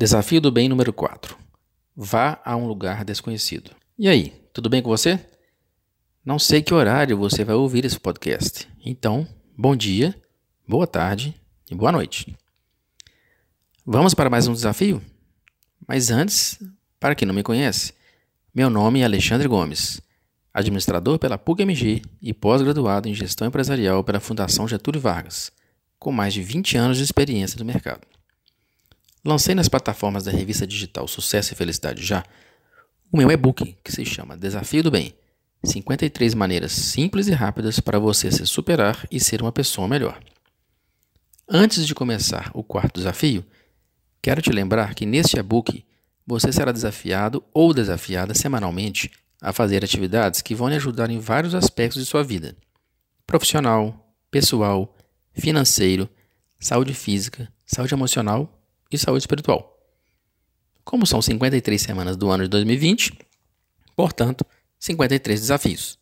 Desafio do bem número 4. Vá a um lugar desconhecido. E aí, tudo bem com você? Não sei que horário você vai ouvir esse podcast. Então, bom dia, boa tarde e boa noite. Vamos para mais um desafio? Mas antes, para quem não me conhece, meu nome é Alexandre Gomes, administrador pela PUC-MG e pós-graduado em gestão empresarial pela Fundação Getúlio Vargas, com mais de 20 anos de experiência no mercado. Lancei nas plataformas da revista digital Sucesso e Felicidade Já o meu e-book que se chama Desafio do Bem 53 maneiras simples e rápidas para você se superar e ser uma pessoa melhor. Antes de começar o quarto desafio, quero te lembrar que neste e-book você será desafiado ou desafiada semanalmente a fazer atividades que vão lhe ajudar em vários aspectos de sua vida: profissional, pessoal, financeiro, saúde física, saúde emocional e saúde espiritual. Como são 53 semanas do ano de 2020, portanto, 53 desafios.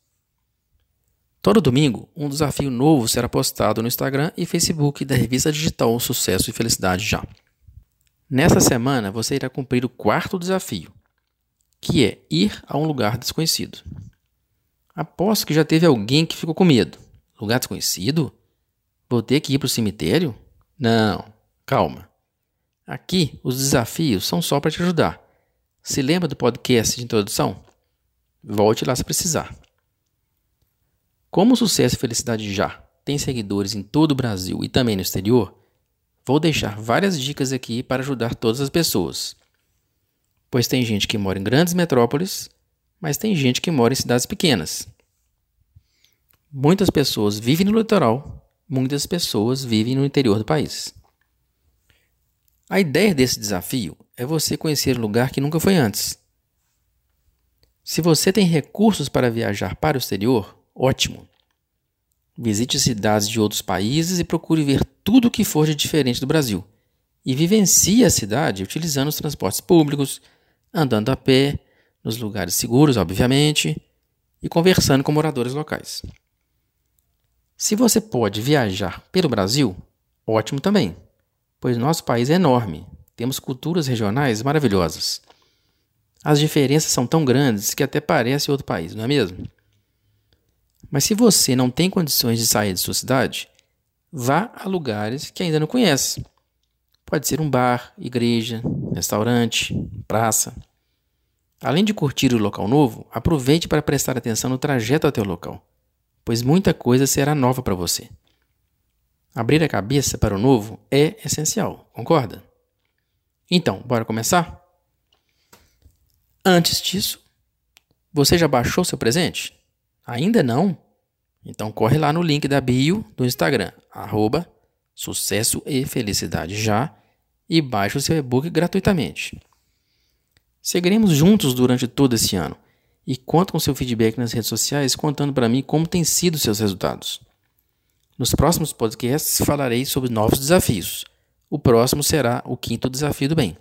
Todo domingo, um desafio novo será postado no Instagram e Facebook da revista digital Sucesso e Felicidade Já. Nesta semana, você irá cumprir o quarto desafio, que é ir a um lugar desconhecido. Aposto que já teve alguém que ficou com medo. Lugar desconhecido? Vou ter que ir para o cemitério? Não, calma. Aqui, os desafios são só para te ajudar. Se lembra do podcast de introdução? Volte lá se precisar. Como o Sucesso e Felicidade já tem seguidores em todo o Brasil e também no exterior, vou deixar várias dicas aqui para ajudar todas as pessoas. Pois tem gente que mora em grandes metrópoles, mas tem gente que mora em cidades pequenas. Muitas pessoas vivem no litoral, muitas pessoas vivem no interior do país. A ideia desse desafio é você conhecer um lugar que nunca foi antes. Se você tem recursos para viajar para o exterior, ótimo. Visite cidades de outros países e procure ver tudo o que for de diferente do Brasil. E vivencie a cidade utilizando os transportes públicos, andando a pé, nos lugares seguros, obviamente, e conversando com moradores locais. Se você pode viajar pelo Brasil, ótimo também pois nosso país é enorme, temos culturas regionais maravilhosas. As diferenças são tão grandes que até parece outro país, não é mesmo? Mas se você não tem condições de sair de sua cidade, vá a lugares que ainda não conhece. Pode ser um bar, igreja, restaurante, praça. Além de curtir o local novo, aproveite para prestar atenção no trajeto até o local, pois muita coisa será nova para você. Abrir a cabeça para o novo é essencial, concorda? Então, bora começar? Antes disso, você já baixou seu presente? Ainda não? Então corre lá no link da bio do Instagram, arroba sucesso e felicidade já, e baixe o seu e-book gratuitamente. Seguiremos juntos durante todo esse ano e conto com seu feedback nas redes sociais contando para mim como têm sido seus resultados. Nos próximos podcasts falarei sobre novos desafios. O próximo será o quinto desafio do bem.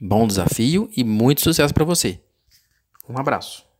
Bom desafio e muito sucesso para você. Um abraço.